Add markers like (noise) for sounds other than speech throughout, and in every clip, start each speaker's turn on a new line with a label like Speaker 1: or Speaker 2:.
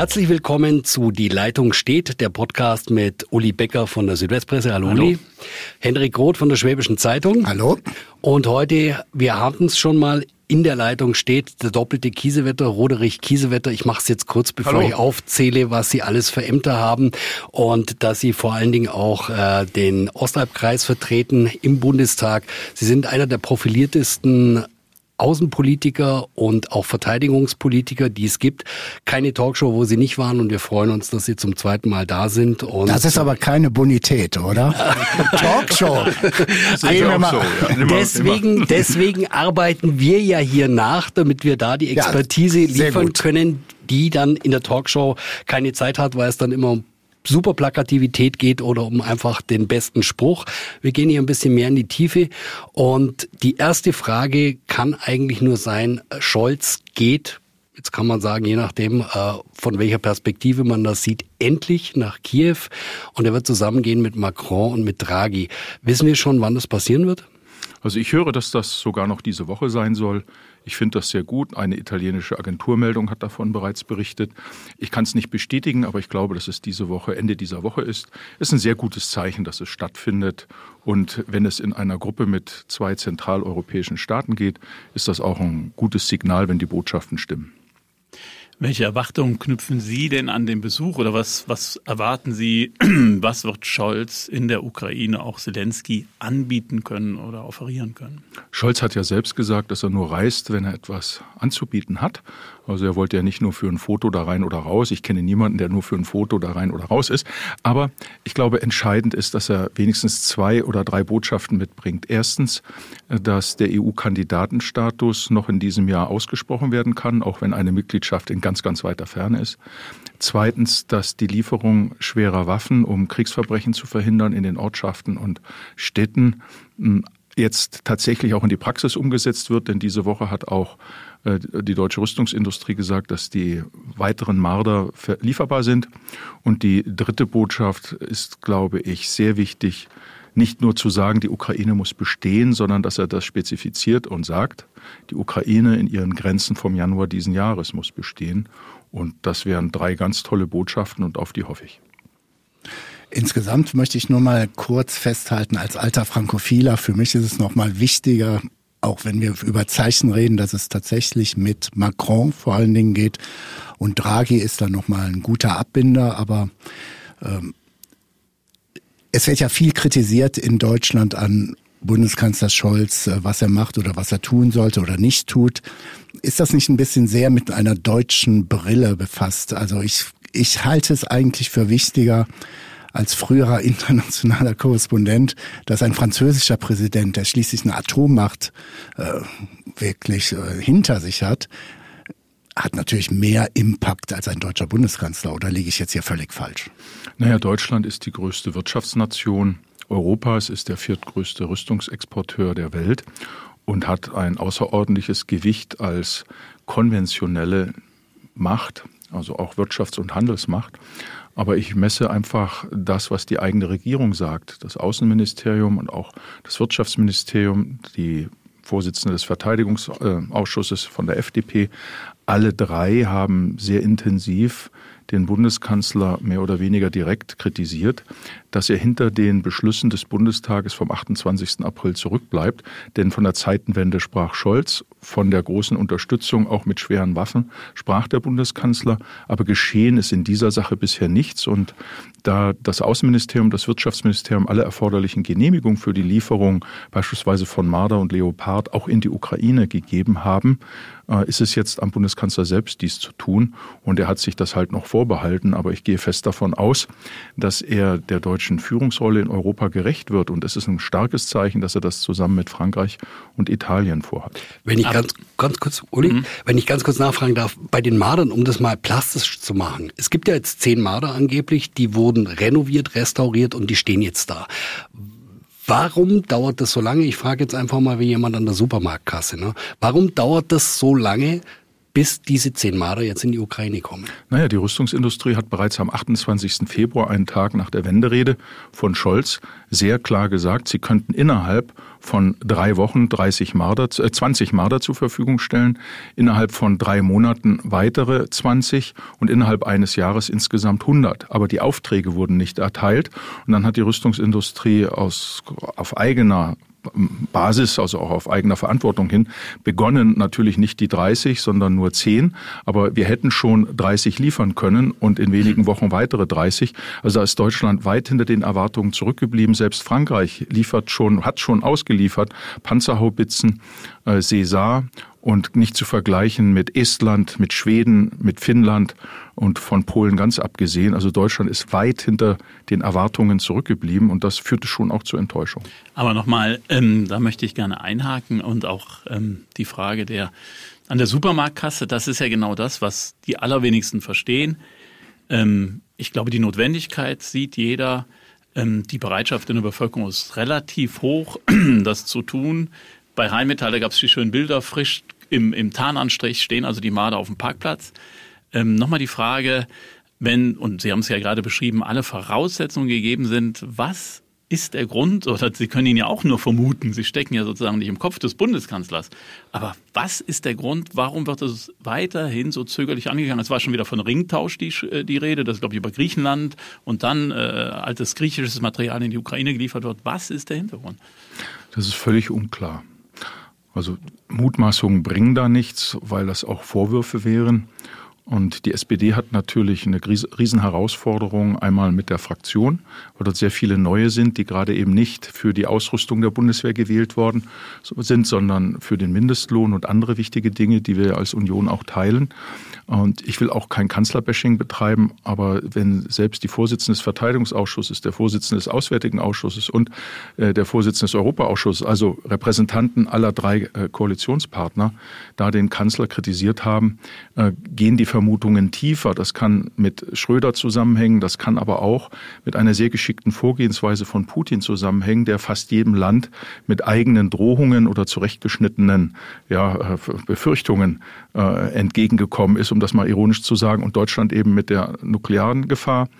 Speaker 1: Herzlich willkommen zu Die Leitung steht, der Podcast mit Uli Becker von der Südwestpresse. Hallo, Hallo. Uli. Henrik Roth von der Schwäbischen Zeitung.
Speaker 2: Hallo.
Speaker 1: Und heute, wir hatten es schon mal in der Leitung steht der doppelte Kiesewetter, Roderich Kiesewetter. Ich mache es jetzt kurz, bevor Hallo. ich aufzähle, was Sie alles für Ämter haben und dass Sie vor allen Dingen auch äh, den Ostalbkreis vertreten im Bundestag. Sie sind einer der profiliertesten Außenpolitiker und auch Verteidigungspolitiker, die es gibt. Keine Talkshow, wo sie nicht waren und wir freuen uns, dass sie zum zweiten Mal da sind. Und
Speaker 2: das ist aber keine Bonität, oder? (laughs) Talkshow.
Speaker 1: Talkshow ja. deswegen, deswegen arbeiten wir ja hier nach, damit wir da die Expertise ja, liefern können, die dann in der Talkshow keine Zeit hat, weil es dann immer um super Plakativität geht oder um einfach den besten Spruch. Wir gehen hier ein bisschen mehr in die Tiefe. Und die erste Frage kann eigentlich nur sein, Scholz geht, jetzt kann man sagen, je nachdem, äh, von welcher Perspektive man das sieht, endlich nach Kiew. Und er wird zusammengehen mit Macron und mit Draghi. Wissen wir schon, wann das passieren wird?
Speaker 3: Also ich höre, dass das sogar noch diese Woche sein soll. Ich finde das sehr gut. Eine italienische Agenturmeldung hat davon bereits berichtet. Ich kann es nicht bestätigen, aber ich glaube, dass es diese Woche, Ende dieser Woche ist. Es ist ein sehr gutes Zeichen, dass es stattfindet. Und wenn es in einer Gruppe mit zwei zentraleuropäischen Staaten geht, ist das auch ein gutes Signal, wenn die Botschaften stimmen.
Speaker 4: Welche Erwartungen knüpfen Sie denn an den Besuch oder was, was erwarten Sie, (clears throat) was wird Scholz in der Ukraine auch Zelensky anbieten können oder offerieren können?
Speaker 3: Scholz hat ja selbst gesagt, dass er nur reist, wenn er etwas anzubieten hat. Also er wollte ja nicht nur für ein Foto da rein oder raus. Ich kenne niemanden, der nur für ein Foto da rein oder raus ist. Aber ich glaube, entscheidend ist, dass er wenigstens zwei oder drei Botschaften mitbringt. Erstens, dass der EU-Kandidatenstatus noch in diesem Jahr ausgesprochen werden kann, auch wenn eine Mitgliedschaft in ganz, ganz weiter Ferne ist. Zweitens, dass die Lieferung schwerer Waffen, um Kriegsverbrechen zu verhindern, in den Ortschaften und Städten jetzt tatsächlich auch in die Praxis umgesetzt wird. Denn diese Woche hat auch äh, die deutsche Rüstungsindustrie gesagt, dass die weiteren Marder lieferbar sind. Und die dritte Botschaft ist, glaube ich, sehr wichtig, nicht nur zu sagen, die Ukraine muss bestehen, sondern dass er das spezifiziert und sagt, die Ukraine in ihren Grenzen vom Januar diesen Jahres muss bestehen. Und das wären drei ganz tolle Botschaften und auf die hoffe ich.
Speaker 2: Insgesamt möchte ich nur mal kurz festhalten, als alter Frankophiler, für mich ist es noch mal wichtiger, auch wenn wir über Zeichen reden, dass es tatsächlich mit Macron vor allen Dingen geht. Und Draghi ist dann nochmal ein guter Abbinder, aber ähm, es wird ja viel kritisiert in Deutschland an Bundeskanzler Scholz, äh, was er macht oder was er tun sollte oder nicht tut. Ist das nicht ein bisschen sehr mit einer deutschen Brille befasst? Also ich, ich halte es eigentlich für wichtiger, als früherer internationaler Korrespondent, dass ein französischer Präsident, der schließlich eine Atommacht äh, wirklich äh, hinter sich hat, hat natürlich mehr Impact als ein deutscher Bundeskanzler. Oder liege ich jetzt hier völlig falsch?
Speaker 3: Naja, Deutschland ist die größte Wirtschaftsnation Europas, ist der viertgrößte Rüstungsexporteur der Welt und hat ein außerordentliches Gewicht als konventionelle Macht, also auch Wirtschafts- und Handelsmacht. Aber ich messe einfach das, was die eigene Regierung sagt. Das Außenministerium und auch das Wirtschaftsministerium, die Vorsitzende des Verteidigungsausschusses von der FDP, alle drei haben sehr intensiv den Bundeskanzler mehr oder weniger direkt kritisiert, dass er hinter den Beschlüssen des Bundestages vom 28. April zurückbleibt. Denn von der Zeitenwende sprach Scholz, von der großen Unterstützung auch mit schweren Waffen sprach der Bundeskanzler. Aber geschehen ist in dieser Sache bisher nichts. Und da das Außenministerium, das Wirtschaftsministerium alle erforderlichen Genehmigungen für die Lieferung beispielsweise von Marder und Leopard auch in die Ukraine gegeben haben, äh, ist es jetzt am Bundeskanzler selbst, dies zu tun. Und er hat sich das halt noch vorbehalten. Aber ich gehe fest davon aus, dass er der deutschen Führungsrolle in Europa gerecht wird. Und es ist ein starkes Zeichen, dass er das zusammen mit Frankreich und Italien vorhat.
Speaker 1: Wenn ich ganz, ganz kurz, Uli, mhm. wenn ich ganz kurz nachfragen darf, bei den Mardern, um das mal plastisch zu machen. Es gibt ja jetzt zehn Marder angeblich, die wurden renoviert, restauriert und die stehen jetzt da. Warum dauert das so lange? Ich frage jetzt einfach mal wie jemand an der Supermarktkasse. Ne? Warum dauert das so lange, bis diese zehn Marder jetzt in die Ukraine kommen?
Speaker 3: Naja, die Rüstungsindustrie hat bereits am 28. Februar, einen Tag nach der Wenderede von Scholz, sehr klar gesagt, sie könnten innerhalb von drei Wochen 30 Marder, äh, 20 Marder zur Verfügung stellen, innerhalb von drei Monaten weitere 20 und innerhalb eines Jahres insgesamt 100. Aber die Aufträge wurden nicht erteilt und dann hat die Rüstungsindustrie aus, auf eigener Basis, also auch auf eigener Verantwortung hin, begonnen natürlich nicht die 30, sondern nur 10. Aber wir hätten schon 30 liefern können und in wenigen Wochen weitere 30. Also da ist Deutschland weit hinter den Erwartungen zurückgeblieben. Selbst Frankreich liefert schon, hat schon ausgeliefert Panzerhaubitzen, äh, César und nicht zu vergleichen mit Estland, mit Schweden, mit Finnland und von Polen ganz abgesehen. Also Deutschland ist weit hinter den Erwartungen zurückgeblieben und das führte schon auch zur Enttäuschung.
Speaker 4: Aber nochmal, ähm, da möchte ich gerne einhaken und auch ähm, die Frage der an der Supermarktkasse, das ist ja genau das, was die allerwenigsten verstehen. Ähm, ich glaube, die Notwendigkeit sieht jeder. Ähm, die Bereitschaft in der Bevölkerung ist relativ hoch, (clears throat) das zu tun. Bei Rheinmetall, gab es die schönen Bilder, frisch im, im Tarnanstrich stehen also die Marder auf dem Parkplatz. Ähm, Nochmal die Frage, wenn, und Sie haben es ja gerade beschrieben, alle Voraussetzungen gegeben sind, was ist der Grund, oder Sie können ihn ja auch nur vermuten, Sie stecken ja sozusagen nicht im Kopf des Bundeskanzlers, aber was ist der Grund, warum wird es weiterhin so zögerlich angegangen? Es war schon wieder von Ringtausch die, äh, die Rede, das glaube ich über Griechenland und dann äh, altes griechisches Material in die Ukraine geliefert wird. Was ist der Hintergrund?
Speaker 3: Das ist völlig unklar. Also Mutmaßungen bringen da nichts, weil das auch Vorwürfe wären. Und die SPD hat natürlich eine Riesenherausforderung, einmal mit der Fraktion, weil dort sehr viele neue sind, die gerade eben nicht für die Ausrüstung der Bundeswehr gewählt worden sind, sondern für den Mindestlohn und andere wichtige Dinge, die wir als Union auch teilen. Und ich will auch kein Kanzlerbashing betreiben, aber wenn selbst die Vorsitzende des Verteidigungsausschusses, der Vorsitzende des Auswärtigen Ausschusses und äh, der Vorsitzende des Europaausschusses, also Repräsentanten aller drei äh, Koalitionspartner, da den Kanzler kritisiert haben, äh, gehen die Vermutungen tiefer. Das kann mit Schröder zusammenhängen, das kann aber auch mit einer sehr geschickten Vorgehensweise von Putin zusammenhängen, der fast jedem Land mit eigenen Drohungen oder zurechtgeschnittenen ja, äh, Befürchtungen äh, entgegengekommen ist, um das mal ironisch zu sagen, und Deutschland eben mit der nuklearen Gefahr,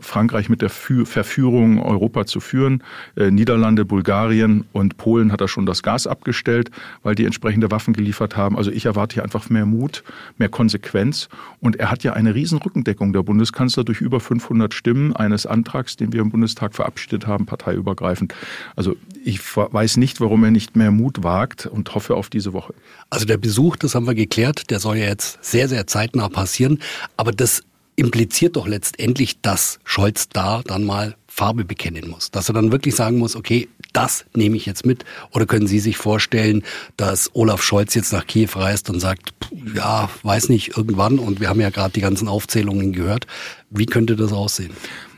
Speaker 3: Frankreich mit der Fü Verführung, Europa zu führen, äh, Niederlande, Bulgarien und Polen hat er schon das Gas abgestellt, weil die entsprechende Waffen geliefert haben. Also ich erwarte hier einfach mehr Mut, mehr Konsequenz und er hat ja eine riesen Rückendeckung, der Bundeskanzler, durch über 500 Stimmen eines Antrags, den wir im Bundestag verabschiedet haben, parteiübergreifend. Also ich weiß nicht, warum er nicht mehr Mut wagt und hoffe auf diese Woche.
Speaker 1: Also der Besuch, das haben wir geklärt, der soll ja jetzt sehr, sehr zeitnah passieren. Aber das impliziert doch letztendlich, dass Scholz da dann mal Farbe bekennen muss. Dass er dann wirklich sagen muss, okay, das nehme ich jetzt mit. Oder können Sie sich vorstellen, dass Olaf Scholz jetzt nach Kiew reist und sagt, ja, weiß nicht, irgendwann, und wir haben ja gerade die ganzen Aufzählungen gehört, wie könnte das aussehen?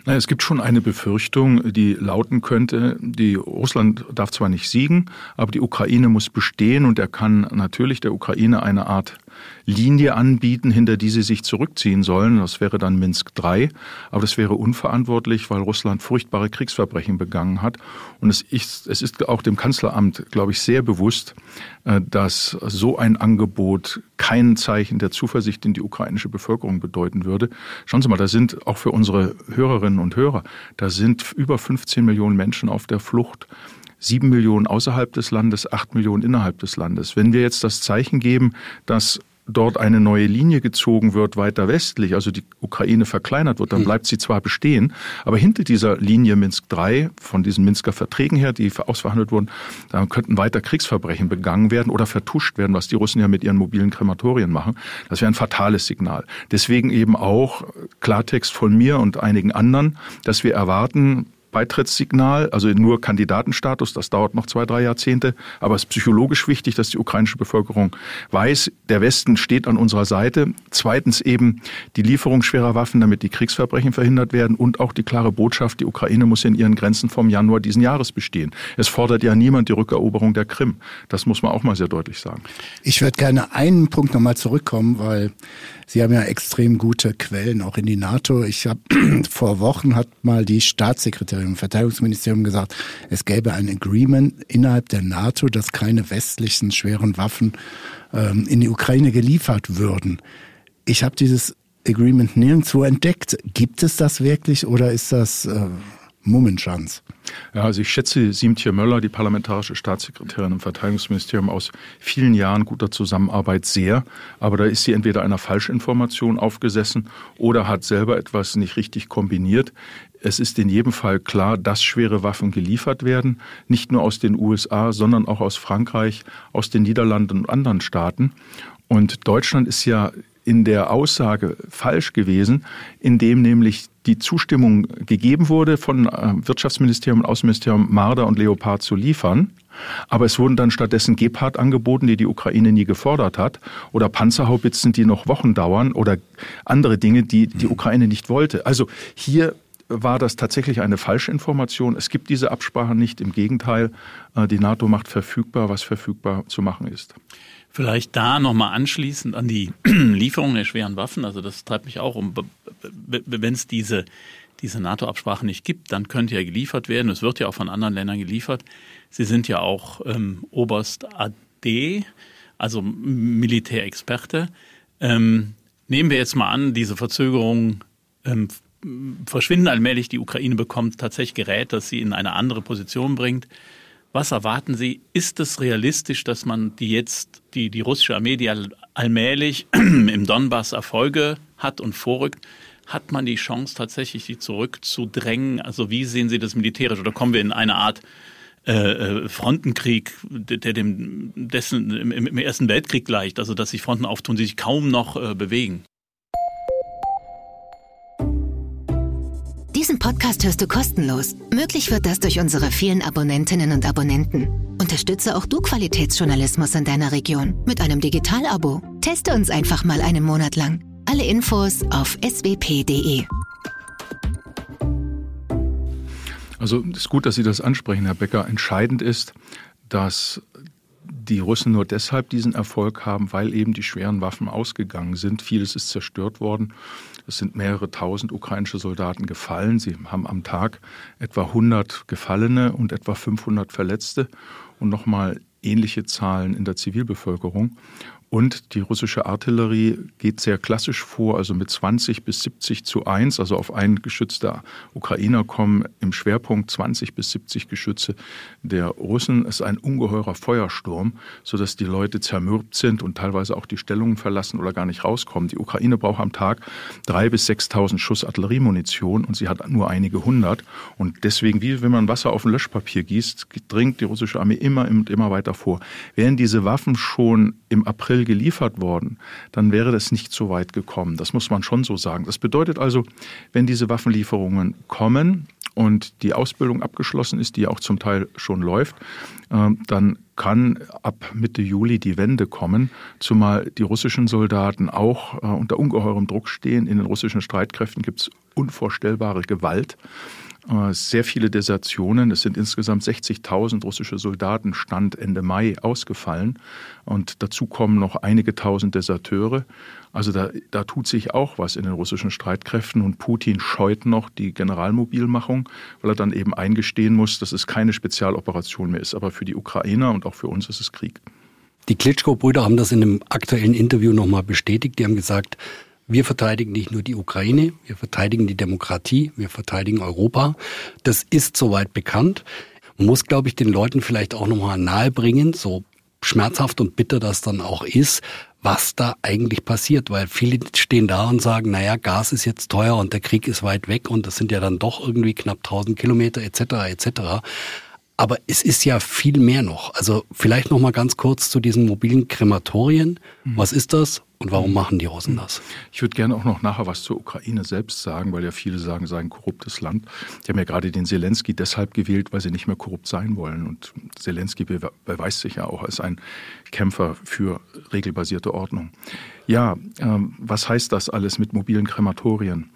Speaker 3: Es gibt schon eine Befürchtung, die lauten könnte, die Russland darf zwar nicht siegen, aber die Ukraine muss bestehen und er kann natürlich der Ukraine eine Art Linie anbieten, hinter die sie sich zurückziehen sollen. Das wäre dann Minsk III. Aber das wäre unverantwortlich, weil Russland furchtbare Kriegsverbrechen begangen hat. Und es ist, es ist auch dem Kanzleramt, glaube ich, sehr bewusst, äh, dass so ein Angebot kein Zeichen der Zuversicht in die ukrainische Bevölkerung bedeuten würde. Schauen Sie mal, da sind auch für unsere Hörerinnen und Hörer, da sind über 15 Millionen Menschen auf der Flucht sieben Millionen außerhalb des Landes, acht Millionen innerhalb des Landes. Wenn wir jetzt das Zeichen geben, dass dort eine neue Linie gezogen wird, weiter westlich, also die Ukraine verkleinert wird, dann hm. bleibt sie zwar bestehen, aber hinter dieser Linie Minsk III, von diesen Minsker Verträgen her, die ausverhandelt wurden, da könnten weiter Kriegsverbrechen begangen werden oder vertuscht werden, was die Russen ja mit ihren mobilen Krematorien machen. Das wäre ein fatales Signal. Deswegen eben auch Klartext von mir und einigen anderen, dass wir erwarten, Beitrittssignal, also nur Kandidatenstatus, das dauert noch zwei, drei Jahrzehnte, aber es ist psychologisch wichtig, dass die ukrainische Bevölkerung weiß, der Westen steht an unserer Seite. Zweitens eben die Lieferung schwerer Waffen, damit die Kriegsverbrechen verhindert werden und auch die klare Botschaft, die Ukraine muss in ihren Grenzen vom Januar diesen Jahres bestehen. Es fordert ja niemand die Rückeroberung der Krim. Das muss man auch mal sehr deutlich sagen.
Speaker 2: Ich würde gerne einen Punkt nochmal zurückkommen, weil Sie haben ja extrem gute Quellen auch in die NATO. Ich habe (clears throat) vor Wochen hat mal die Staatssekretärin im Verteidigungsministerium gesagt, es gäbe ein Agreement innerhalb der NATO, dass keine westlichen schweren Waffen ähm, in die Ukraine geliefert würden. Ich habe dieses Agreement nirgendwo entdeckt. Gibt es das wirklich oder ist das äh, Mummenschanz?
Speaker 3: Ja, also ich schätze Siemtje Möller, die parlamentarische Staatssekretärin im Verteidigungsministerium aus vielen Jahren guter Zusammenarbeit sehr. Aber da ist sie entweder einer Falschinformation aufgesessen oder hat selber etwas nicht richtig kombiniert. Es ist in jedem Fall klar, dass schwere Waffen geliefert werden, nicht nur aus den USA, sondern auch aus Frankreich, aus den Niederlanden und anderen Staaten. Und Deutschland ist ja in der Aussage falsch gewesen, indem nämlich die Zustimmung gegeben wurde von äh, Wirtschaftsministerium und Außenministerium Marder und Leopard zu liefern. Aber es wurden dann stattdessen Gepard angeboten, die die Ukraine nie gefordert hat, oder Panzerhaubitzen, die noch Wochen dauern, oder andere Dinge, die die Ukraine nicht wollte. Also hier war das tatsächlich eine Falschinformation. Es gibt diese Absprache nicht. Im Gegenteil, äh, die NATO macht verfügbar, was verfügbar zu machen ist.
Speaker 4: Vielleicht da nochmal anschließend an die (clears throat) Lieferung der schweren Waffen. Also das treibt mich auch um, wenn es diese, diese NATO-Absprache nicht gibt, dann könnte ja geliefert werden. Es wird ja auch von anderen Ländern geliefert. Sie sind ja auch ähm, Oberst AD, also Militärexperte. Ähm, nehmen wir jetzt mal an, diese Verzögerungen ähm, verschwinden allmählich. Die Ukraine bekommt tatsächlich Gerät, das sie in eine andere Position bringt. Was erwarten Sie? Ist es realistisch, dass man die jetzt, die, die russische Armee, die allmählich (clears throat) im Donbass Erfolge hat und vorrückt, hat man die Chance tatsächlich, die zurückzudrängen? Also wie sehen Sie das militärisch? Oder kommen wir in eine Art äh, äh Frontenkrieg, der dem dessen im, im, Ersten Weltkrieg gleicht, also dass sich Fronten auftun, die sich kaum noch äh, bewegen?
Speaker 5: Diesen Podcast hörst du kostenlos. Möglich wird das durch unsere vielen Abonnentinnen und Abonnenten. Unterstütze auch du Qualitätsjournalismus in deiner Region mit einem Digital-Abo. Teste uns einfach mal einen Monat lang. Alle Infos auf swp.de.
Speaker 3: Also es ist gut, dass Sie das ansprechen, Herr Becker. Entscheidend ist, dass die Russen nur deshalb diesen Erfolg haben, weil eben die schweren Waffen ausgegangen sind. Vieles ist zerstört worden. Es sind mehrere tausend ukrainische Soldaten gefallen. Sie haben am Tag etwa 100 Gefallene und etwa 500 Verletzte und nochmal ähnliche Zahlen in der Zivilbevölkerung. Und die russische Artillerie geht sehr klassisch vor, also mit 20 bis 70 zu 1, also auf einen geschützter Ukrainer kommen im Schwerpunkt 20 bis 70 Geschütze der Russen. Es ist ein ungeheurer Feuersturm, sodass die Leute zermürbt sind und teilweise auch die Stellungen verlassen oder gar nicht rauskommen. Die Ukraine braucht am Tag drei bis 6.000 Schuss Artilleriemunition und sie hat nur einige hundert. Und deswegen, wie wenn man Wasser auf ein Löschpapier gießt, dringt die russische Armee immer und immer weiter vor. Wären diese Waffen schon im April April geliefert worden, dann wäre das nicht so weit gekommen. Das muss man schon so sagen. Das bedeutet also, wenn diese Waffenlieferungen kommen und die Ausbildung abgeschlossen ist, die auch zum Teil schon läuft, ähm, dann kann ab Mitte Juli die Wende kommen, zumal die russischen Soldaten auch äh, unter ungeheurem Druck stehen. In den russischen Streitkräften gibt es unvorstellbare Gewalt. Äh, sehr viele Desertionen. Es sind insgesamt 60.000 russische Soldaten Stand Ende Mai ausgefallen. Und dazu kommen noch einige tausend Deserteure. Also da, da tut sich auch was in den russischen Streitkräften. Und Putin scheut noch die Generalmobilmachung, weil er dann eben eingestehen muss, dass es keine Spezialoperation mehr ist. Aber für die Ukrainer und auch für uns ist es Krieg.
Speaker 1: Die Klitschko-Brüder haben das in einem aktuellen Interview nochmal bestätigt. Die haben gesagt, wir verteidigen nicht nur die Ukraine, wir verteidigen die Demokratie, wir verteidigen Europa. Das ist soweit bekannt. Muss, glaube ich, den Leuten vielleicht auch nochmal nahebringen, so schmerzhaft und bitter das dann auch ist, was da eigentlich passiert, weil viele stehen da und sagen, naja, Gas ist jetzt teuer und der Krieg ist weit weg und das sind ja dann doch irgendwie knapp 1000 Kilometer etc. etc. Aber es ist ja viel mehr noch. Also vielleicht noch mal ganz kurz zu diesen mobilen Krematorien. Mhm. Was ist das und warum machen die Russen das?
Speaker 3: Ich würde gerne auch noch nachher was zur Ukraine selbst sagen, weil ja viele sagen, sei ein korruptes Land. Die haben ja gerade den Zelensky deshalb gewählt, weil sie nicht mehr korrupt sein wollen. Und Zelensky beweist sich ja auch als ein Kämpfer für regelbasierte Ordnung. Ja, ähm, was heißt das alles mit mobilen Krematorien?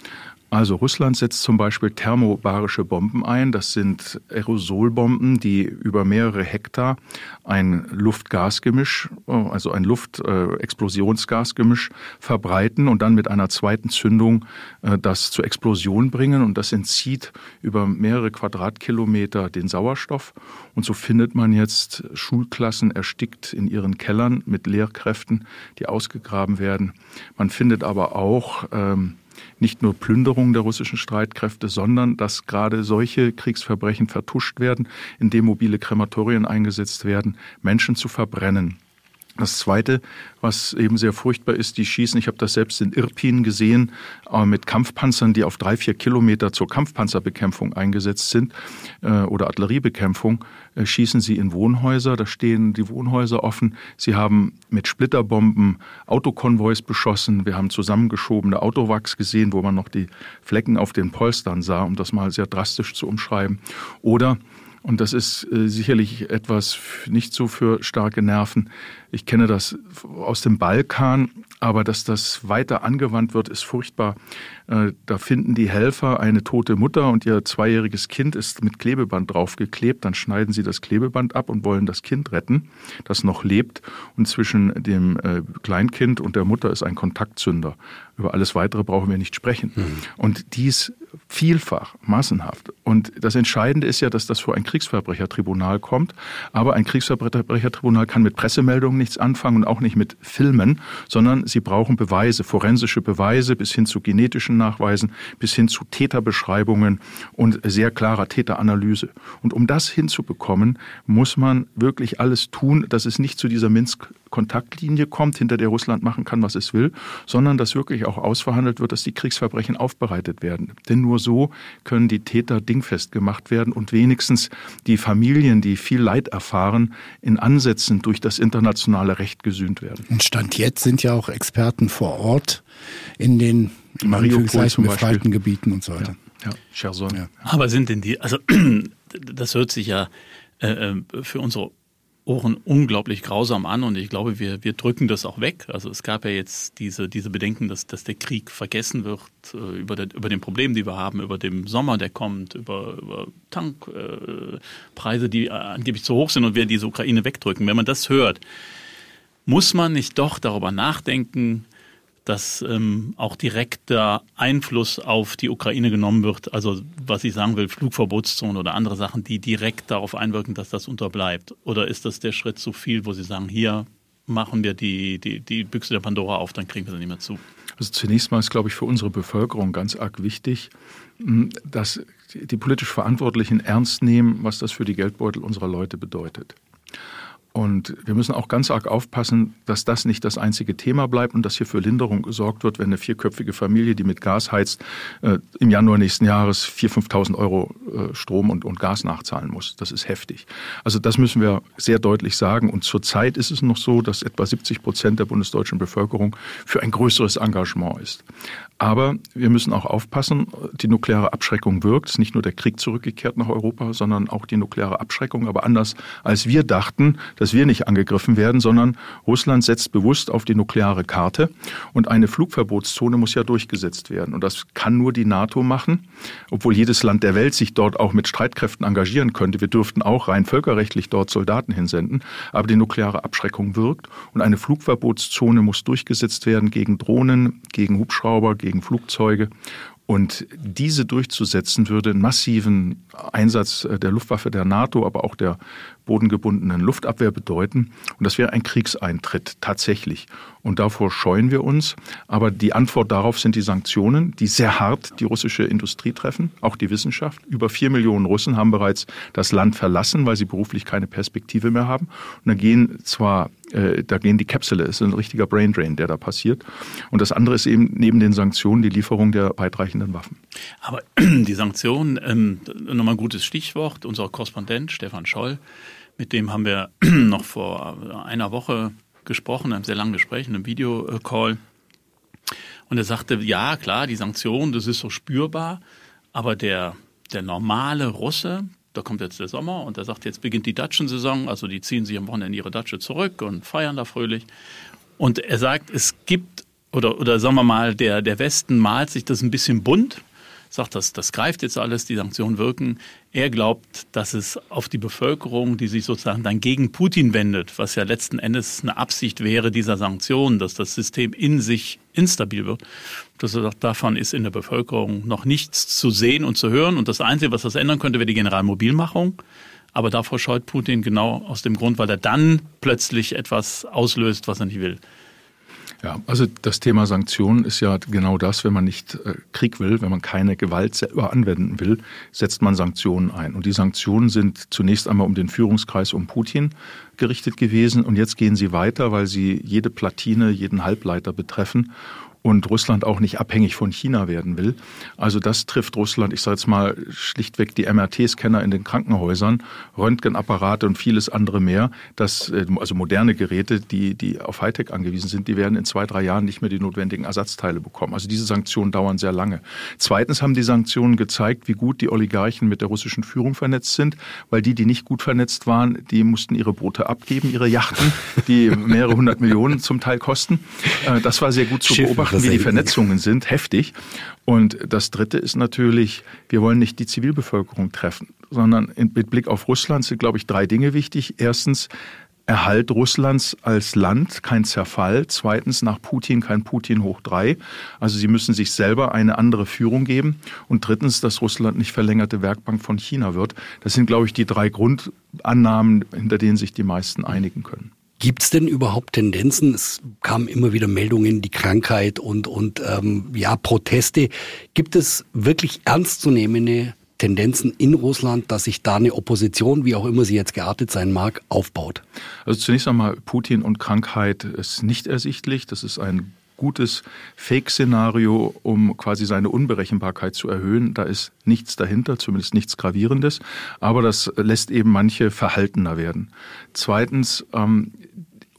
Speaker 3: Also Russland setzt zum Beispiel thermobarische Bomben ein. Das sind Aerosolbomben, die über mehrere Hektar ein Luft-Gas-Gemisch, also ein Luft-Explosionsgasgemisch verbreiten und dann mit einer zweiten Zündung äh, das zur Explosion bringen. Und das entzieht über mehrere Quadratkilometer den Sauerstoff. Und so findet man jetzt Schulklassen erstickt in ihren Kellern mit Lehrkräften, die ausgegraben werden. Man findet aber auch ähm, nicht nur Plünderung der russischen Streitkräfte, sondern dass gerade solche Kriegsverbrechen vertuscht werden, indem mobile Krematorien eingesetzt werden, Menschen zu verbrennen. Das Zweite, was eben sehr furchtbar ist, die schießen, ich habe das selbst in Irpin gesehen, äh, mit Kampfpanzern, die auf drei, vier Kilometer zur Kampfpanzerbekämpfung eingesetzt sind äh, oder Artilleriebekämpfung, äh, schießen sie in Wohnhäuser, da stehen die Wohnhäuser offen. Sie haben mit Splitterbomben Autokonvois beschossen, wir haben zusammengeschobene Autowachs gesehen, wo man noch die Flecken auf den Polstern sah, um das mal sehr drastisch zu umschreiben. Oder und das ist äh, sicherlich etwas nicht so für starke Nerven. Ich kenne das aus dem Balkan, aber dass das weiter angewandt wird, ist furchtbar. Äh, da finden die Helfer eine tote Mutter und ihr zweijähriges Kind ist mit Klebeband draufgeklebt. Dann schneiden sie das Klebeband ab und wollen das Kind retten, das noch lebt. Und zwischen dem äh, Kleinkind und der Mutter ist ein Kontaktzünder. Über alles Weitere brauchen wir nicht sprechen. Mhm. Und dies vielfach, massenhaft. Und das Entscheidende ist ja, dass das vor ein Kriegsverbrechertribunal kommt. Aber ein Kriegsverbrechertribunal kann mit Pressemeldungen nichts anfangen und auch nicht mit Filmen, sondern sie brauchen Beweise, forensische Beweise bis hin zu genetischen Nachweisen, bis hin zu Täterbeschreibungen und sehr klarer Täteranalyse. Und um das hinzubekommen, muss man wirklich alles tun, dass es nicht zu dieser Minsk-Kontaktlinie kommt, hinter der Russland machen kann, was es will, sondern dass wirklich auch ausverhandelt wird, dass die Kriegsverbrechen aufbereitet werden. Denn nur so können die Täter dingfest gemacht werden und wenigstens die Familien, die viel Leid erfahren, in Ansätzen durch das internationale Recht gesühnt werden.
Speaker 2: Und Stand jetzt sind ja auch Experten vor Ort in den
Speaker 3: Mariupol
Speaker 2: befreiten Gebieten und so weiter.
Speaker 3: Ja, ja. Cherson. Ja.
Speaker 4: Aber sind denn die, also (clears throat) das hört sich ja äh, äh, für unsere Ohren unglaublich grausam an und ich glaube, wir, wir drücken das auch weg. Also es gab ja jetzt diese, diese Bedenken, dass, dass der Krieg vergessen wird äh, über, der, über den Problemen, die wir haben, über den Sommer, der kommt, über, über Tankpreise, äh, die angeblich zu hoch sind und wir diese Ukraine wegdrücken. Wenn man das hört, muss man nicht doch darüber nachdenken, dass ähm, auch direkter Einfluss auf die Ukraine genommen wird. Also was ich sagen will, Flugverbotszone oder andere Sachen, die direkt darauf einwirken, dass das unterbleibt. Oder ist das der Schritt zu viel, wo Sie sagen, hier machen wir die, die, die Büchse der Pandora auf, dann kriegen wir sie nicht mehr zu?
Speaker 3: Also zunächst mal ist, glaube ich, für unsere Bevölkerung ganz arg wichtig, hm, dass die politisch Verantwortlichen ernst nehmen, was das für die Geldbeutel unserer Leute bedeutet. Und wir müssen auch ganz arg aufpassen, dass das nicht das einzige Thema bleibt und dass hier für Linderung gesorgt wird, wenn eine vierköpfige Familie, die mit Gas heizt, äh, im Januar nächsten Jahres 4.000, 5.000 Euro Strom und, und Gas nachzahlen muss. Das ist heftig. Also das müssen wir sehr deutlich sagen. Und zurzeit ist es noch so, dass etwa 70 Prozent der bundesdeutschen Bevölkerung für ein größeres Engagement ist. Aber wir müssen auch aufpassen, die nukleare Abschreckung wirkt. Es ist nicht nur der Krieg zurückgekehrt nach Europa, sondern auch die nukleare Abschreckung. Aber anders als wir dachten, dass wir nicht angegriffen werden, sondern Russland setzt bewusst auf die nukleare Karte. Und eine Flugverbotszone muss ja durchgesetzt werden. Und das kann nur die NATO machen, obwohl jedes Land der Welt sich dort auch mit Streitkräften engagieren könnte. Wir dürften auch rein völkerrechtlich dort Soldaten hinsenden. Aber die nukleare Abschreckung wirkt. Und eine Flugverbotszone muss durchgesetzt werden gegen Drohnen, gegen Hubschrauber, gegen Flugzeuge. Und diese durchzusetzen würde einen massiven Einsatz der Luftwaffe der NATO, aber auch der bodengebundenen Luftabwehr bedeuten. Und das wäre ein Kriegseintritt tatsächlich. Und davor scheuen wir uns. Aber die Antwort darauf sind die Sanktionen, die sehr hart die russische Industrie treffen, auch die Wissenschaft. Über vier Millionen Russen haben bereits das Land verlassen, weil sie beruflich keine Perspektive mehr haben. Und da gehen zwar, äh, da gehen die Käpsele, es ist ein richtiger Braindrain, der da passiert. Und das andere ist eben neben den Sanktionen die Lieferung der weitreichenden Waffen.
Speaker 4: Aber (clears throat) die Sanktionen, ähm, nochmal ein gutes Stichwort, unser Korrespondent Stefan Scholl, mit dem haben wir (clears throat) noch vor einer Woche gesprochen, einem sehr langen Gespräch, in einem Videocall. Und er sagte, ja, klar, die Sanktionen, das ist so spürbar, aber der, der normale Russe, da kommt jetzt der Sommer und er sagt, jetzt beginnt die Datschensaison, also die ziehen sich am Wochenende ihre Datsche zurück und feiern da fröhlich. Und er sagt, es gibt, oder, oder sagen wir mal, der, der Westen malt sich das ein bisschen bunt sagt, das, das greift jetzt alles, die Sanktionen wirken. Er glaubt, dass es auf die Bevölkerung, die sich sozusagen dann gegen Putin wendet, was ja letzten Endes eine Absicht wäre dieser Sanktionen, dass das System in sich instabil wird, dass er sagt, davon ist in der Bevölkerung noch nichts zu sehen und zu hören. Und das Einzige, was das ändern könnte, wäre die Generalmobilmachung. Aber davor scheut Putin genau aus dem Grund, weil er dann plötzlich etwas auslöst, was er nicht will.
Speaker 3: Ja, also das Thema Sanktionen ist ja genau das, wenn man nicht äh, Krieg will, wenn man keine Gewalt selber anwenden will, setzt man Sanktionen ein. Und die Sanktionen sind zunächst einmal um den Führungskreis um Putin gerichtet gewesen und jetzt gehen sie weiter, weil sie jede Platine, jeden Halbleiter betreffen und Russland auch nicht abhängig von China werden will. Also das trifft Russland, ich sage jetzt mal schlichtweg die MRT-Scanner in den Krankenhäusern, Röntgenapparate und vieles andere mehr. Das, äh, also moderne Geräte, die, die auf Hightech angewiesen sind, die werden in zwei, drei Jahren nicht mehr die notwendigen Ersatzteile bekommen. Also diese Sanktionen dauern sehr lange. Zweitens haben die Sanktionen gezeigt, wie gut die Oligarchen mit der russischen Führung vernetzt sind, weil die, die nicht gut vernetzt waren, die mussten ihre Boote abgeben, ihre Yachten, die mehrere hundert Millionen zum Teil kosten. Äh, das war sehr gut zu beobachten betrachten, wie die Vernetzungen sind, heftig. Und das Dritte ist natürlich, wir wollen nicht die Zivilbevölkerung treffen, sondern mit Blick auf Russland sind, glaube ich, drei Dinge wichtig. Erstens, Erhalt Russlands als Land, kein Zerfall. Zweitens, nach Putin kein Putin hoch drei. Also sie müssen sich selber eine andere Führung geben. Und drittens, dass Russland nicht verlängerte Werkbank von China wird. Das sind, glaube ich, die drei Grundannahmen, hinter denen sich die meisten einigen können.
Speaker 1: Gibt es denn überhaupt Tendenzen? Es kamen immer wieder Meldungen, die Krankheit und, und ähm, ja, Proteste. Gibt es wirklich ernstzunehmende Tendenzen in Russland, dass sich da eine Opposition, wie auch immer sie jetzt geartet sein mag, aufbaut?
Speaker 3: Also zunächst einmal Putin und Krankheit ist nicht ersichtlich. Das ist ein gutes Fake-Szenario, um quasi seine Unberechenbarkeit zu erhöhen. Da ist nichts dahinter, zumindest nichts Gravierendes. Aber das lässt eben manche verhaltener werden. Zweitens, ähm,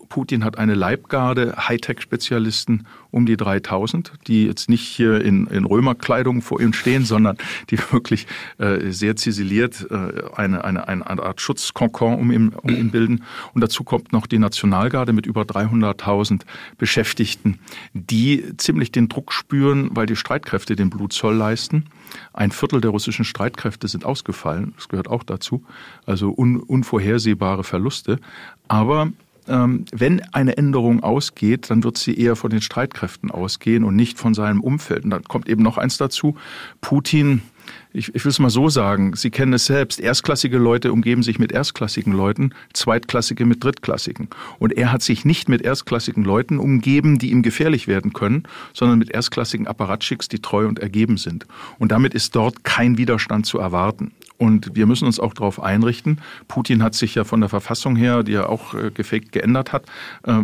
Speaker 3: Putin hat eine Leibgarde Hightech-Spezialisten um die 3000, die jetzt nicht hier in, in Römerkleidung vor ihm stehen, sondern die (laughs) wirklich äh, sehr ziseliert äh, eine, eine, eine Art Schutzkonkon um ihn, um ihn bilden. Und dazu kommt noch die Nationalgarde mit über 300.000 Beschäftigten, die ziemlich den Druck spüren, weil die Streitkräfte den Blutzoll leisten. Ein Viertel der russischen Streitkräfte sind ausgefallen. Das gehört auch dazu. Also un, unvorhersehbare Verluste. Aber wenn eine Änderung ausgeht, dann wird sie eher von den Streitkräften ausgehen und nicht von seinem Umfeld. Und dann kommt eben noch eins dazu. Putin ich, ich will es mal so sagen, Sie kennen es selbst, erstklassige Leute umgeben sich mit erstklassigen Leuten, zweitklassige mit drittklassigen. Und er hat sich nicht mit erstklassigen Leuten umgeben, die ihm gefährlich werden können, sondern mit erstklassigen Apparatschicks, die treu und ergeben sind. Und damit ist dort kein Widerstand zu erwarten. Und wir müssen uns auch darauf einrichten. Putin hat sich ja von der Verfassung her, die er auch äh, gefaked geändert hat, äh,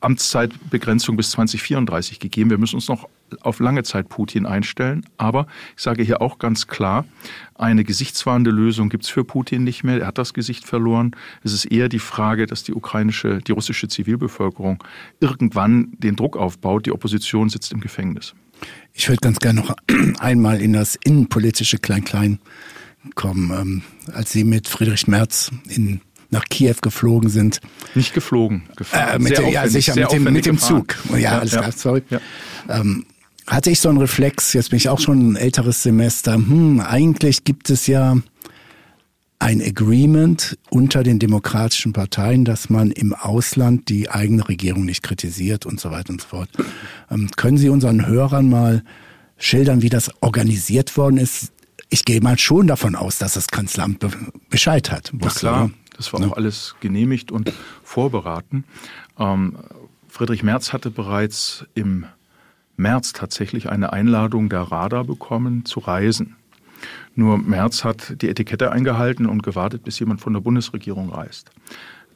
Speaker 3: Amtszeitbegrenzung bis 2034 gegeben. Wir müssen uns noch auf lange Zeit Putin einstellen. Aber ich sage hier auch ganz klar, eine gesichtswahrende Lösung gibt es für Putin nicht mehr. Er hat das Gesicht verloren. Es ist eher die Frage, dass die ukrainische, die russische Zivilbevölkerung irgendwann den Druck aufbaut. Die Opposition sitzt im Gefängnis.
Speaker 2: Ich würde ganz gerne noch einmal in das innenpolitische Klein-Klein kommen. Ähm, als Sie mit Friedrich Merz in nach Kiew geflogen sind.
Speaker 3: Nicht geflogen,
Speaker 2: gefahren. Äh, mit, ja, sicher, mit dem, mit dem Zug. Ja, ja alles ja. klar, sorry. Ja. Ähm, hatte ich so einen Reflex, jetzt bin ich auch schon ein älteres Semester, hm, eigentlich gibt es ja ein Agreement unter den demokratischen Parteien, dass man im Ausland die eigene Regierung nicht kritisiert und so weiter und so fort. Ähm, können Sie unseren Hörern mal schildern, wie das organisiert worden ist? Ich gehe mal schon davon aus, dass das Kanzleramt Bescheid hat.
Speaker 3: Na klar, das war ja. auch alles genehmigt und vorberaten. Ähm, Friedrich Merz hatte bereits im März tatsächlich eine Einladung der RADA bekommen zu reisen. Nur Merz hat die Etikette eingehalten und gewartet, bis jemand von der Bundesregierung reist.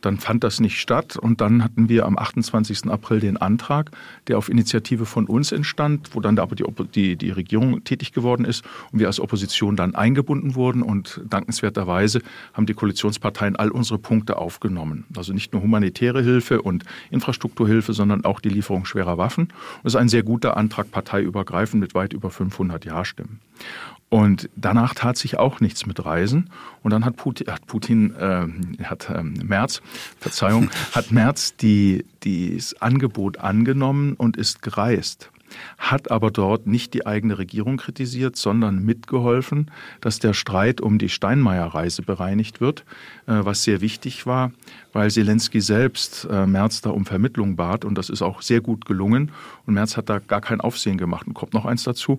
Speaker 3: Dann fand das nicht statt und dann hatten wir am 28. April den Antrag, der auf Initiative von uns entstand, wo dann aber die, die, die Regierung tätig geworden ist und wir als Opposition dann eingebunden wurden und dankenswerterweise haben die Koalitionsparteien all unsere Punkte aufgenommen. Also nicht nur humanitäre Hilfe und Infrastrukturhilfe, sondern auch die Lieferung schwerer Waffen. Das ist ein sehr guter Antrag parteiübergreifend mit weit über 500 Ja-Stimmen. Und danach tat sich auch nichts mit Reisen. Und dann hat Putin, hat, Putin, äh, hat ähm, Merz, Verzeihung, (laughs) hat Merz die, das Angebot angenommen und ist gereist. Hat aber dort nicht die eigene Regierung kritisiert, sondern mitgeholfen, dass der Streit um die Steinmeier-Reise bereinigt wird, äh, was sehr wichtig war, weil Zelensky selbst äh, Merz da um Vermittlung bat und das ist auch sehr gut gelungen und Merz hat da gar kein Aufsehen gemacht. Und kommt noch eins dazu,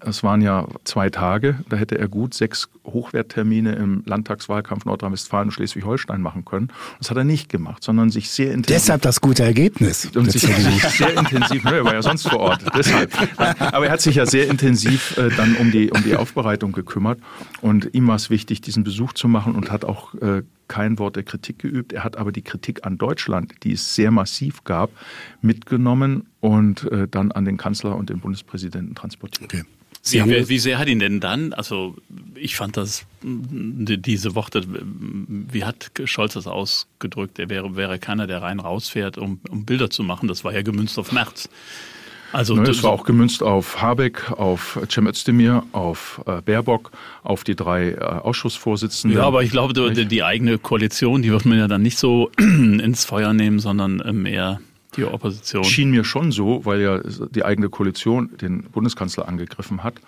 Speaker 3: es waren ja zwei Tage, da hätte er gut sechs Hochwerttermine im Landtagswahlkampf Nordrhein-Westfalen und Schleswig-Holstein machen können. Das hat er nicht gemacht, sondern sich sehr intensiv...
Speaker 2: Deshalb das gute Ergebnis.
Speaker 3: Und sich (laughs) sehr intensiv, ne, er war ja sonst vor Ort, deshalb. Aber er hat sich ja sehr intensiv äh, dann um die, um die Aufbereitung gekümmert und ihm war es wichtig, diesen Besuch zu machen und hat auch äh, kein Wort der Kritik geübt. Er hat aber die Kritik an Deutschland, die es sehr massiv gab, mitgenommen und äh, dann an den Kanzler und den Bundespräsidenten transportiert. Okay.
Speaker 4: Wie, wie, wie, sehr hat ihn denn dann, also ich fand das, diese Worte, wie hat Scholz das ausgedrückt? Er wäre, wäre keiner, der rein rausfährt, um, um Bilder zu machen. Das war ja gemünzt auf März.
Speaker 3: Also ne, es war auch gemünzt auf Habeck, auf Cem Özdemir, auf äh, Baerbock, auf die drei äh, Ausschussvorsitzenden.
Speaker 4: Ja, aber ich glaube, die, die, eigene Koalition, die wird man ja dann nicht so (clears throat) ins Feuer nehmen, sondern mehr die Opposition.
Speaker 3: Schien mir schon so, weil ja die eigene Koalition den Bundeskanzler angegriffen hat.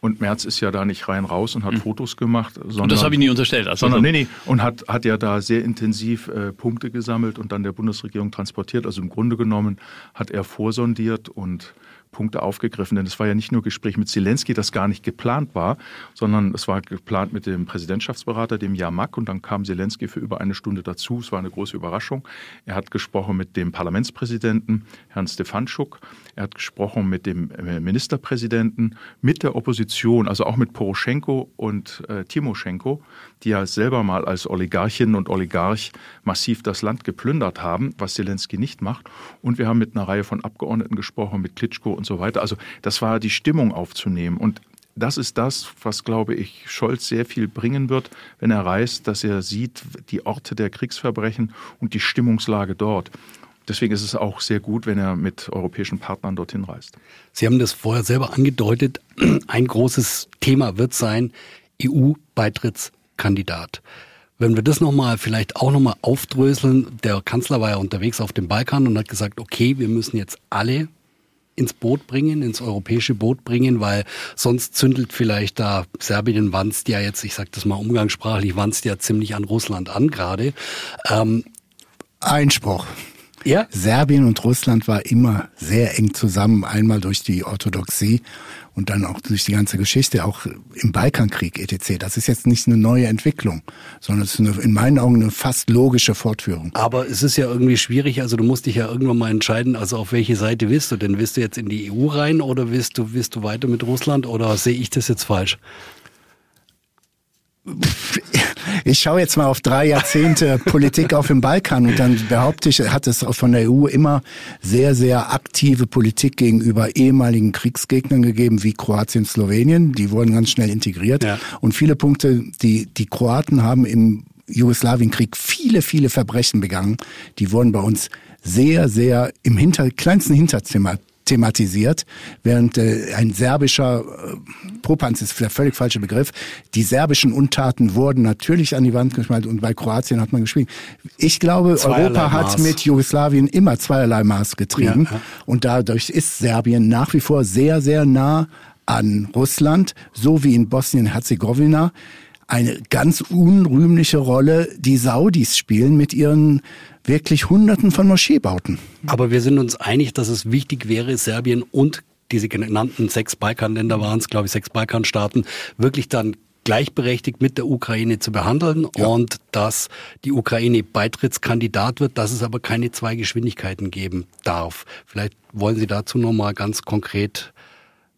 Speaker 3: Und Merz ist ja da nicht rein raus und hat mhm. Fotos gemacht.
Speaker 4: Sondern, und das habe ich nie unterstellt.
Speaker 3: Also sondern, nee, nee, und hat, hat ja da sehr intensiv äh, Punkte gesammelt und dann der Bundesregierung transportiert. Also im Grunde genommen hat er vorsondiert und Punkte aufgegriffen, denn es war ja nicht nur Gespräch mit Zelensky, das gar nicht geplant war, sondern es war geplant mit dem Präsidentschaftsberater, dem Jamak, und dann kam Zelensky für über eine Stunde dazu. Es war eine große Überraschung. Er hat gesprochen mit dem Parlamentspräsidenten, Herrn Stefanschuk. Er hat gesprochen mit dem äh, Ministerpräsidenten, mit der Opposition, also auch mit Poroschenko und äh, Timoschenko, die ja selber mal als Oligarchinnen und Oligarch massiv das Land geplündert haben, was Zelensky nicht macht. Und wir haben mit einer Reihe von Abgeordneten gesprochen, mit Klitschko und so weiter. Also das war die Stimmung aufzunehmen. Und das ist das, was, glaube ich, Scholz sehr viel bringen wird, wenn er reist, dass er sieht die Orte der Kriegsverbrechen und die Stimmungslage dort. Deswegen ist es auch sehr gut, wenn er mit europäischen Partnern dorthin reist.
Speaker 1: Sie haben das vorher selber angedeutet. Ein großes Thema wird sein EU-Beitrittskandidat. Wenn wir das nochmal vielleicht auch nochmal aufdröseln, der Kanzler war ja unterwegs auf dem Balkan und hat gesagt, okay, wir müssen jetzt alle ins Boot bringen, ins europäische Boot bringen, weil sonst zündelt vielleicht da Serbien wanzt ja jetzt, ich sage das mal umgangssprachlich, wanzt ja ziemlich an Russland an gerade.
Speaker 2: Ähm, Einspruch. Ja? Serbien und Russland war immer sehr eng zusammen, einmal durch die Orthodoxie und dann auch durch die ganze Geschichte, auch im Balkankrieg etc. Das ist jetzt nicht eine neue Entwicklung, sondern es ist eine, in meinen Augen eine fast logische Fortführung.
Speaker 1: Aber es ist ja irgendwie schwierig, also du musst dich ja irgendwann mal entscheiden, also auf welche Seite willst du denn? Willst du jetzt in die EU rein oder willst du, willst du weiter mit Russland oder sehe ich das jetzt falsch?
Speaker 2: Ich schaue jetzt mal auf drei Jahrzehnte (laughs) Politik auf dem Balkan und dann behaupte ich, hat es auch von der EU immer sehr, sehr aktive Politik gegenüber ehemaligen Kriegsgegnern gegeben, wie Kroatien, Slowenien. Die wurden ganz schnell integriert. Ja. Und viele Punkte, die, die Kroaten haben im Jugoslawienkrieg viele, viele Verbrechen begangen. Die wurden bei uns sehr, sehr im hinter, kleinsten Hinterzimmer thematisiert, während äh, ein serbischer äh, Popanz ist der völlig falsche Begriff. Die serbischen Untaten wurden natürlich an die Wand geschmalt und bei Kroatien hat man geschwiegen. Ich glaube, zweierlei Europa hat Maß. mit Jugoslawien immer zweierlei Maß getrieben ja, ja. und dadurch ist Serbien nach wie vor sehr, sehr nah an Russland, so wie in Bosnien-Herzegowina eine ganz unrühmliche Rolle die Saudis spielen mit ihren wirklich Hunderten von Moscheebauten.
Speaker 1: Aber wir sind uns einig, dass es wichtig wäre, Serbien und diese genannten sechs Balkanländer waren es, glaube ich, sechs Balkanstaaten, wirklich dann gleichberechtigt mit der Ukraine zu behandeln ja. und dass die Ukraine Beitrittskandidat wird, dass es aber keine zwei Geschwindigkeiten geben darf. Vielleicht wollen Sie dazu nochmal ganz konkret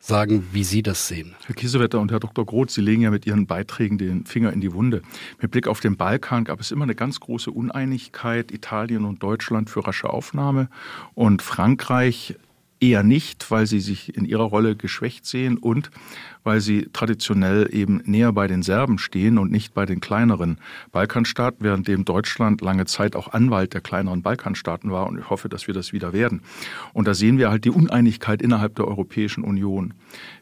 Speaker 1: sagen, wie Sie das sehen.
Speaker 3: Herr Kiesewetter und Herr Dr. Groth, Sie legen ja mit Ihren Beiträgen den Finger in die Wunde. Mit Blick auf den Balkan gab es immer eine ganz große Uneinigkeit. Italien und Deutschland für rasche Aufnahme und Frankreich eher nicht, weil sie sich in ihrer Rolle geschwächt sehen und weil sie traditionell eben näher bei den Serben stehen und nicht bei den kleineren Balkanstaaten, währenddem Deutschland lange Zeit auch Anwalt der kleineren Balkanstaaten war und ich hoffe, dass wir das wieder werden. Und da sehen wir halt die Uneinigkeit innerhalb der Europäischen Union.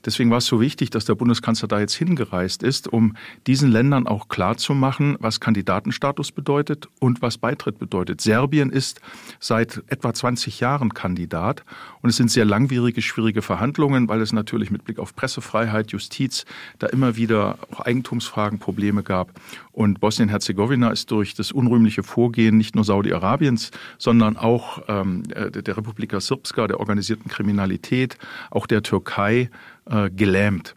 Speaker 3: Deswegen war es so wichtig, dass der Bundeskanzler da jetzt hingereist ist, um diesen Ländern auch klarzumachen, was Kandidatenstatus bedeutet und was Beitritt bedeutet. Serbien ist seit etwa 20 Jahren Kandidat und es sind sehr langwierige, schwierige Verhandlungen, weil es natürlich mit Blick auf Pressefreiheit, Justiz da immer wieder auch Eigentumsfragen, Probleme gab. Und Bosnien-Herzegowina ist durch das unrühmliche Vorgehen nicht nur Saudi-Arabiens, sondern auch ähm, der Republika Srpska, der organisierten Kriminalität, auch der Türkei äh, gelähmt.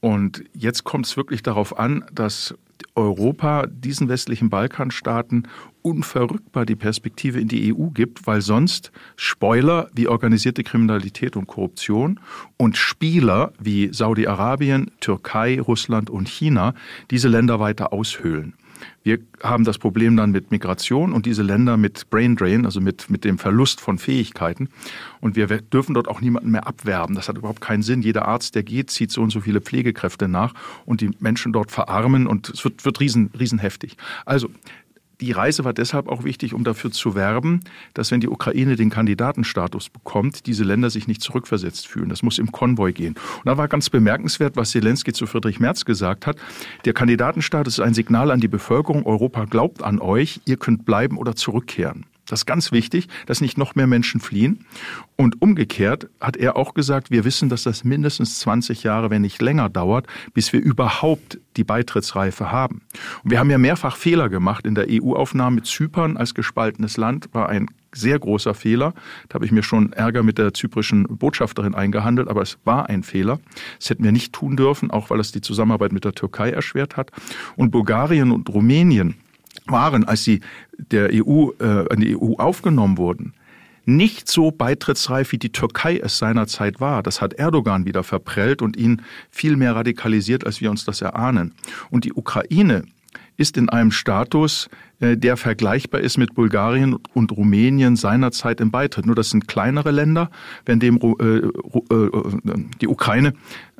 Speaker 3: Und jetzt kommt es wirklich darauf an, dass Europa diesen westlichen Balkanstaaten unverrückbar die Perspektive in die EU gibt, weil sonst Spoiler wie organisierte Kriminalität und Korruption und Spieler wie Saudi-Arabien, Türkei, Russland und China diese Länder weiter aushöhlen. Wir haben das Problem dann mit Migration und diese Länder mit Brain Drain, also mit, mit dem Verlust von Fähigkeiten. Und wir dürfen dort auch niemanden mehr abwerben. Das hat überhaupt keinen Sinn. Jeder Arzt, der geht, zieht so und so viele Pflegekräfte nach und die Menschen dort verarmen und es wird, wird riesen, riesen heftig. Also die Reise war deshalb auch wichtig, um dafür zu werben, dass wenn die Ukraine den Kandidatenstatus bekommt, diese Länder sich nicht zurückversetzt fühlen. Das muss im Konvoi gehen. Und da war ganz bemerkenswert, was Zelensky zu Friedrich Merz gesagt hat. Der Kandidatenstatus ist ein Signal an die Bevölkerung, Europa glaubt an euch, ihr könnt bleiben oder zurückkehren. Das ist ganz wichtig, dass nicht noch mehr Menschen fliehen. Und umgekehrt hat er auch gesagt, wir wissen, dass das mindestens 20 Jahre, wenn nicht länger dauert, bis wir überhaupt die Beitrittsreife haben. Und wir haben ja mehrfach Fehler gemacht in der EU-Aufnahme. Zypern als gespaltenes Land war ein sehr großer Fehler. Da habe ich mir schon Ärger mit der zyprischen Botschafterin eingehandelt, aber es war ein Fehler. Das hätten wir nicht tun dürfen, auch weil es die Zusammenarbeit mit der Türkei erschwert hat. Und Bulgarien und Rumänien waren, als sie der EU, äh, in die EU aufgenommen wurden, nicht so beitrittsreif, wie die Türkei es seinerzeit war. Das hat Erdogan wieder verprellt und ihn viel mehr radikalisiert, als wir uns das erahnen. Und die Ukraine ist in einem Status, äh, der vergleichbar ist mit Bulgarien und Rumänien seinerzeit im Beitritt. Nur das sind kleinere Länder, wenn dem äh, äh, die Ukraine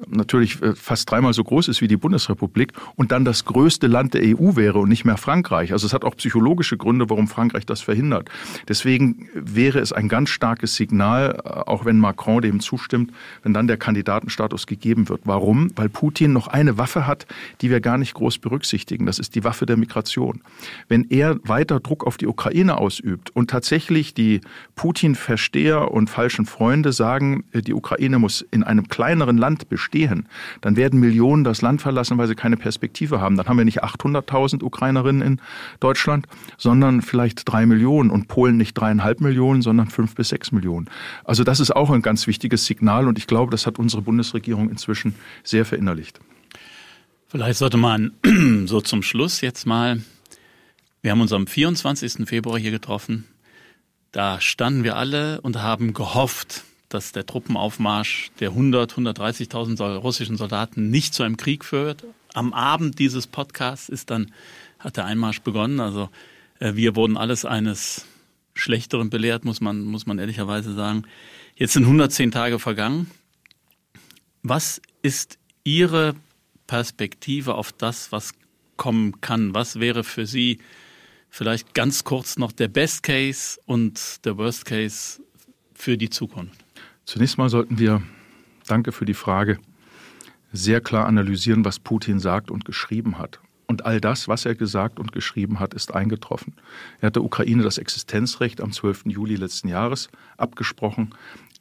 Speaker 3: natürlich fast dreimal so groß ist wie die Bundesrepublik und dann das größte Land der EU wäre und nicht mehr Frankreich. Also es hat auch psychologische Gründe, warum Frankreich das verhindert. Deswegen wäre es ein ganz starkes Signal, auch wenn Macron dem zustimmt, wenn dann der Kandidatenstatus gegeben wird. Warum? Weil Putin noch eine Waffe hat, die wir gar nicht groß berücksichtigen. Das ist die Waffe der Migration. Wenn er weiter Druck auf die Ukraine ausübt und tatsächlich die Putin-Versteher und falschen Freunde sagen, äh, die Ukraine muss in einem kleineren Land bestehen, dann werden Millionen das Land verlassen, weil sie keine Perspektive haben. Dann haben wir nicht 800.000 Ukrainerinnen in Deutschland, sondern vielleicht drei Millionen und Polen nicht dreieinhalb Millionen, sondern fünf bis sechs Millionen. Also das ist auch ein ganz wichtiges Signal und ich glaube, das hat unsere Bundesregierung inzwischen sehr verinnerlicht.
Speaker 4: Vielleicht sollte man (clears throat) so zum Schluss jetzt mal wir haben uns am 24. Februar hier getroffen. Da standen wir alle und haben gehofft, dass der Truppenaufmarsch der 100, 130.000 russischen Soldaten nicht zu einem Krieg führt. Am Abend dieses Podcasts ist dann, hat der Einmarsch begonnen. Also äh, wir wurden alles eines Schlechteren belehrt, muss man, muss man ehrlicherweise sagen. Jetzt sind 110 Tage vergangen. Was ist Ihre Perspektive auf das, was kommen kann? Was wäre für Sie vielleicht ganz kurz noch der Best Case und der Worst Case für die Zukunft?
Speaker 3: Zunächst mal sollten wir, danke für die Frage, sehr klar analysieren, was Putin sagt und geschrieben hat. Und all das, was er gesagt und geschrieben hat, ist eingetroffen. Er hat der Ukraine das Existenzrecht am 12. Juli letzten Jahres abgesprochen.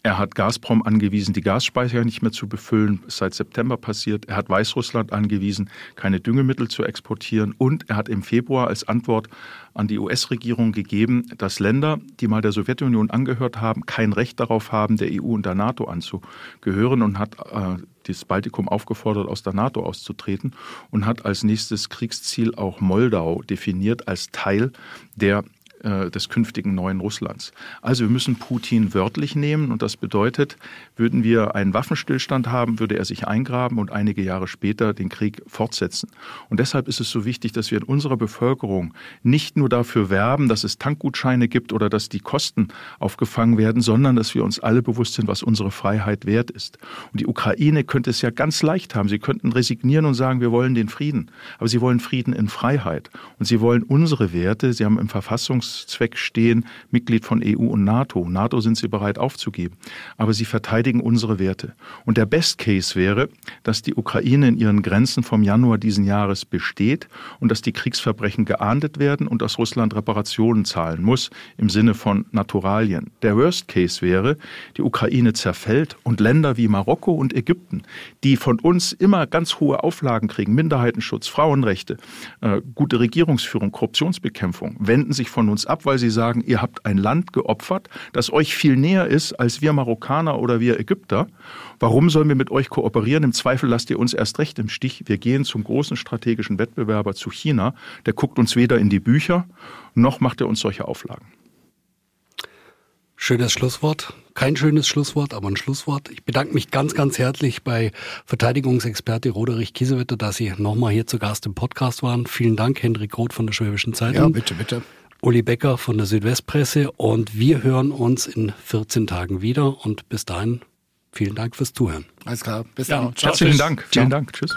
Speaker 3: Er hat Gazprom angewiesen, die Gasspeicher nicht mehr zu befüllen, ist seit September passiert. Er hat Weißrussland angewiesen, keine Düngemittel zu exportieren. Und er hat im Februar als Antwort an die US-Regierung gegeben, dass Länder, die mal der Sowjetunion angehört haben, kein Recht darauf haben, der EU und der NATO anzugehören und hat äh, das Baltikum aufgefordert, aus der NATO auszutreten und hat als nächstes Kriegsziel auch Moldau definiert als Teil der äh, des künftigen neuen Russlands. Also wir müssen Putin wörtlich nehmen und das bedeutet, würden wir einen Waffenstillstand haben, würde er sich eingraben und einige Jahre später den Krieg fortsetzen. Und deshalb ist es so wichtig, dass wir in unserer Bevölkerung nicht nur dafür werben, dass es Tankgutscheine gibt oder dass die Kosten aufgefangen werden, sondern dass wir uns alle bewusst sind, was unsere Freiheit wert ist. Und die Ukraine könnte es ja ganz leicht haben. Sie könnten resignieren und sagen, wir wollen den Frieden. Aber sie wollen Frieden in Freiheit. Und sie wollen unsere Werte. Sie haben im Verfassungs Verteidigungszweck stehen, Mitglied von EU und NATO. NATO sind sie bereit aufzugeben. Aber sie verteidigen unsere Werte. Und der Best Case wäre, dass die Ukraine in ihren Grenzen vom Januar diesen Jahres besteht und dass die Kriegsverbrechen geahndet werden und dass Russland Reparationen zahlen muss im Sinne von Naturalien. Der Worst Case wäre, die Ukraine zerfällt und Länder wie Marokko und Ägypten, die von uns immer ganz hohe Auflagen kriegen, Minderheitenschutz, Frauenrechte, äh, gute Regierungsführung, Korruptionsbekämpfung, wenden sich von uns ab, weil sie sagen, ihr habt ein Land geopfert, das euch viel näher ist als wir Marokkaner oder wir Ägypter. Warum sollen wir mit euch kooperieren? Im Zweifel lasst ihr uns erst recht im Stich. Wir gehen zum großen strategischen Wettbewerber zu China. Der guckt uns weder in die Bücher, noch macht er uns solche Auflagen.
Speaker 1: Schönes Schlusswort. Kein schönes Schlusswort, aber ein Schlusswort. Ich bedanke mich ganz, ganz herzlich bei Verteidigungsexperte Roderich Kiesewetter, dass Sie nochmal hier zu Gast im Podcast waren. Vielen Dank, Hendrik Roth von der Schwäbischen Zeitung. Ja,
Speaker 2: bitte, bitte.
Speaker 1: Uli Becker von der Südwestpresse und wir hören uns in 14 Tagen wieder und bis dahin vielen Dank fürs Zuhören.
Speaker 2: Alles klar, bis dann. Ja,
Speaker 3: Ciao, Herzlichen Dank. Vielen Dank. Tschüss.